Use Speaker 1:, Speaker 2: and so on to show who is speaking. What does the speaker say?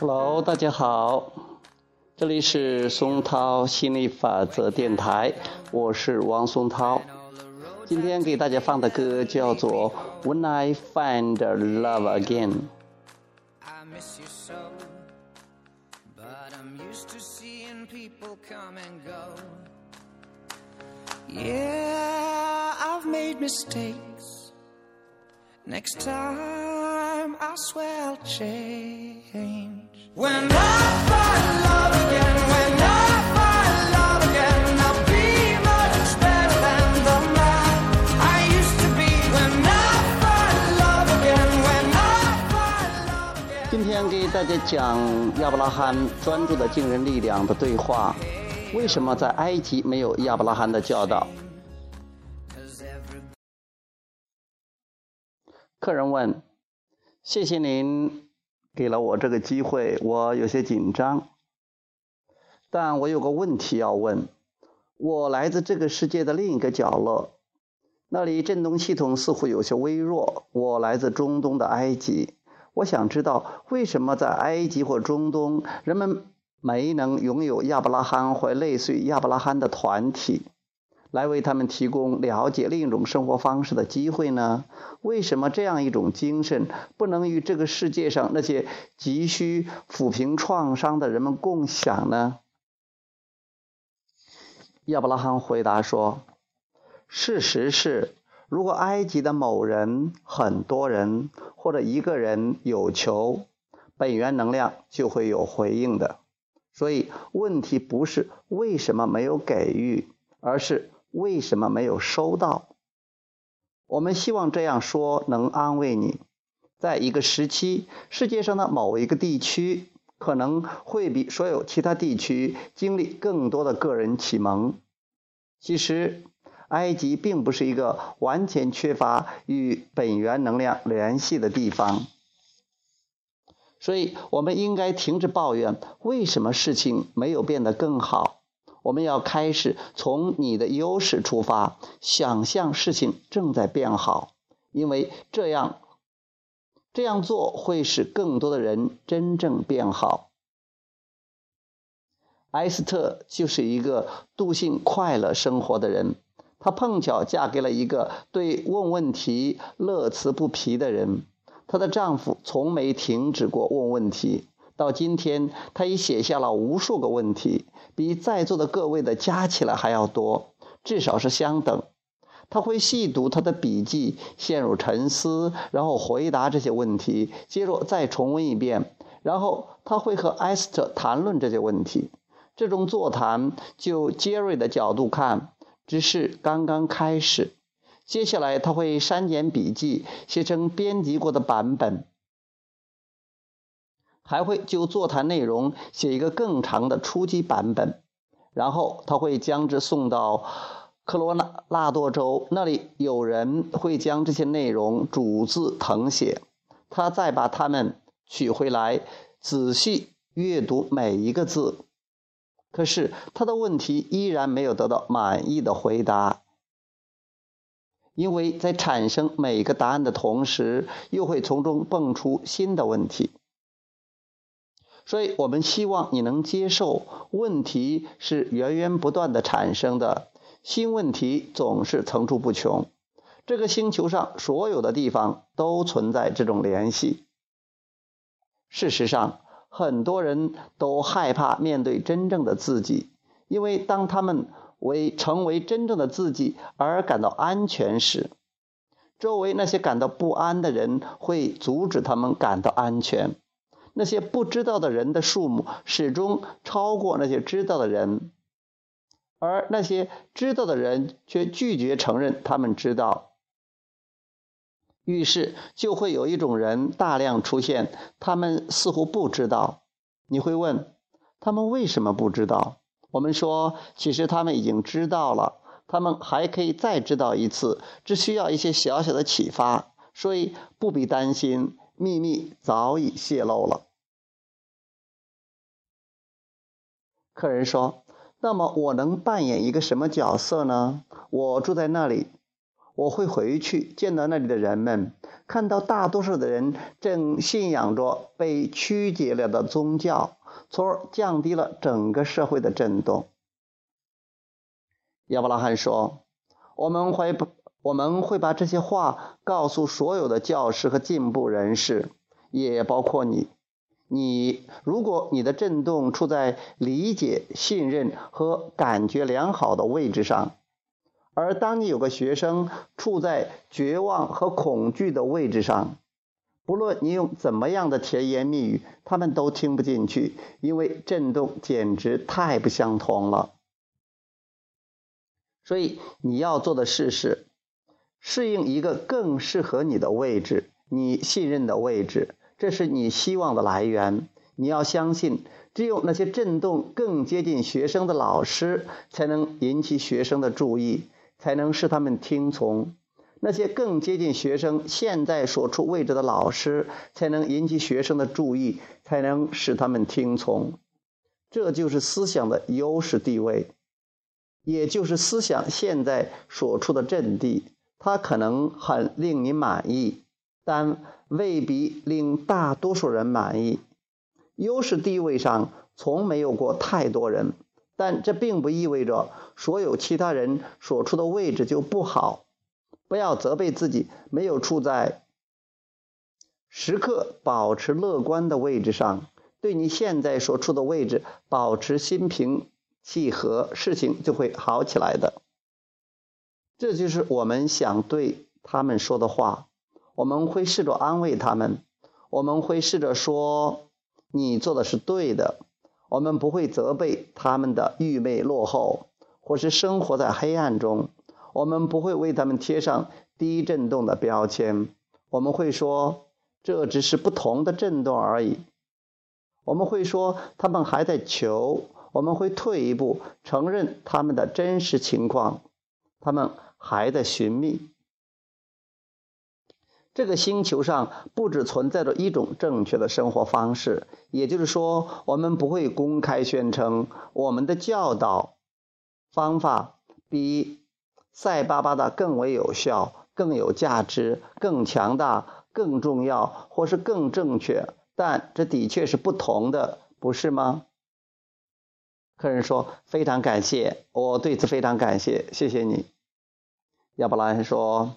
Speaker 1: Hello，大家好，这里是松涛心理法则电台，我是王松涛。今天给大家放的歌叫做《When I Find Love Again》。
Speaker 2: Yeah, I've made mistakes. Next time, I swear I'll change. When I find love again, when I find love again, I'll be much better than the man I used to be. When I find love again, when I find love again.
Speaker 1: 今天给大家讲亚伯拉罕专注的惊人力量的对话。为什么在埃及没有亚伯拉罕的教导？客人问：“谢谢您给了我这个机会，我有些紧张，但我有个问题要问。我来自这个世界的另一个角落，那里振动系统似乎有些微弱。我来自中东的埃及，我想知道为什么在埃及或中东，人们。”没能拥有亚伯拉罕或类似于亚伯拉罕的团体，来为他们提供了解另一种生活方式的机会呢？为什么这样一种精神不能与这个世界上那些急需抚平创伤的人们共享呢？亚伯拉罕回答说：“事实是，如果埃及的某人、很多人或者一个人有求，本源能量就会有回应的。”所以问题不是为什么没有给予，而是为什么没有收到。我们希望这样说能安慰你。在一个时期，世界上的某一个地区可能会比所有其他地区经历更多的个人启蒙。其实，埃及并不是一个完全缺乏与本源能量联系的地方。所以，我们应该停止抱怨为什么事情没有变得更好。我们要开始从你的优势出发，想象事情正在变好，因为这样这样做会使更多的人真正变好。埃斯特就是一个笃信快乐生活的人，她碰巧嫁给了一个对问问题乐此不疲的人。她的丈夫从没停止过问问题，到今天，他已写下了无数个问题，比在座的各位的加起来还要多，至少是相等。他会细读他的笔记，陷入沉思，然后回答这些问题，接着再重温一遍，然后他会和艾斯特谈论这些问题。这种座谈，就杰瑞的角度看，只是刚刚开始。接下来他会删减笔记，写成编辑过的版本，还会就座谈内容写一个更长的初级版本，然后他会将之送到科罗拉多州，那里有人会将这些内容逐字誊写，他再把它们取回来，仔细阅读每一个字。可是他的问题依然没有得到满意的回答。因为在产生每个答案的同时，又会从中蹦出新的问题，所以我们希望你能接受，问题是源源不断的产生的，新问题总是层出不穷。这个星球上所有的地方都存在这种联系。事实上，很多人都害怕面对真正的自己，因为当他们。为成为真正的自己而感到安全时，周围那些感到不安的人会阻止他们感到安全。那些不知道的人的数目始终超过那些知道的人，而那些知道的人却拒绝承认他们知道。于是就会有一种人大量出现，他们似乎不知道。你会问，他们为什么不知道？我们说，其实他们已经知道了，他们还可以再知道一次，只需要一些小小的启发，所以不必担心，秘密早已泄露了。客人说：“那么我能扮演一个什么角色呢？我住在那里，我会回去见到那里的人们，看到大多数的人正信仰着被曲解了的宗教，从而降低了整个社会的震动。亚伯拉罕说：“我们会把我们会把这些话告诉所有的教师和进步人士，也包括你。你如果你的震动处在理解、信任和感觉良好的位置上。”而当你有个学生处在绝望和恐惧的位置上，不论你用怎么样的甜言蜜语，他们都听不进去，因为震动简直太不相同了。所以你要做的事是适应一个更适合你的位置，你信任的位置，这是你希望的来源。你要相信，只有那些震动更接近学生的老师，才能引起学生的注意。才能使他们听从那些更接近学生现在所处位置的老师，才能引起学生的注意，才能使他们听从。这就是思想的优势地位，也就是思想现在所处的阵地。它可能很令你满意，但未必令大多数人满意。优势地位上从没有过太多人。但这并不意味着所有其他人所处的位置就不好。不要责备自己没有处在时刻保持乐观的位置上。对你现在所处的位置保持心平气和，事情就会好起来的。这就是我们想对他们说的话。我们会试着安慰他们，我们会试着说：“你做的是对的。”我们不会责备他们的愚昧落后，或是生活在黑暗中。我们不会为他们贴上低振动的标签。我们会说，这只是不同的振动而已。我们会说，他们还在求。我们会退一步，承认他们的真实情况。他们还在寻觅。这个星球上不只存在着一种正确的生活方式，也就是说，我们不会公开宣称我们的教导方法比赛巴巴的更为有效、更有价值、更强大、更重要，或是更正确。但这的确是不同的，不是吗？客人说：“非常感谢，我对此非常感谢，谢谢你。”亚伯拉罕说。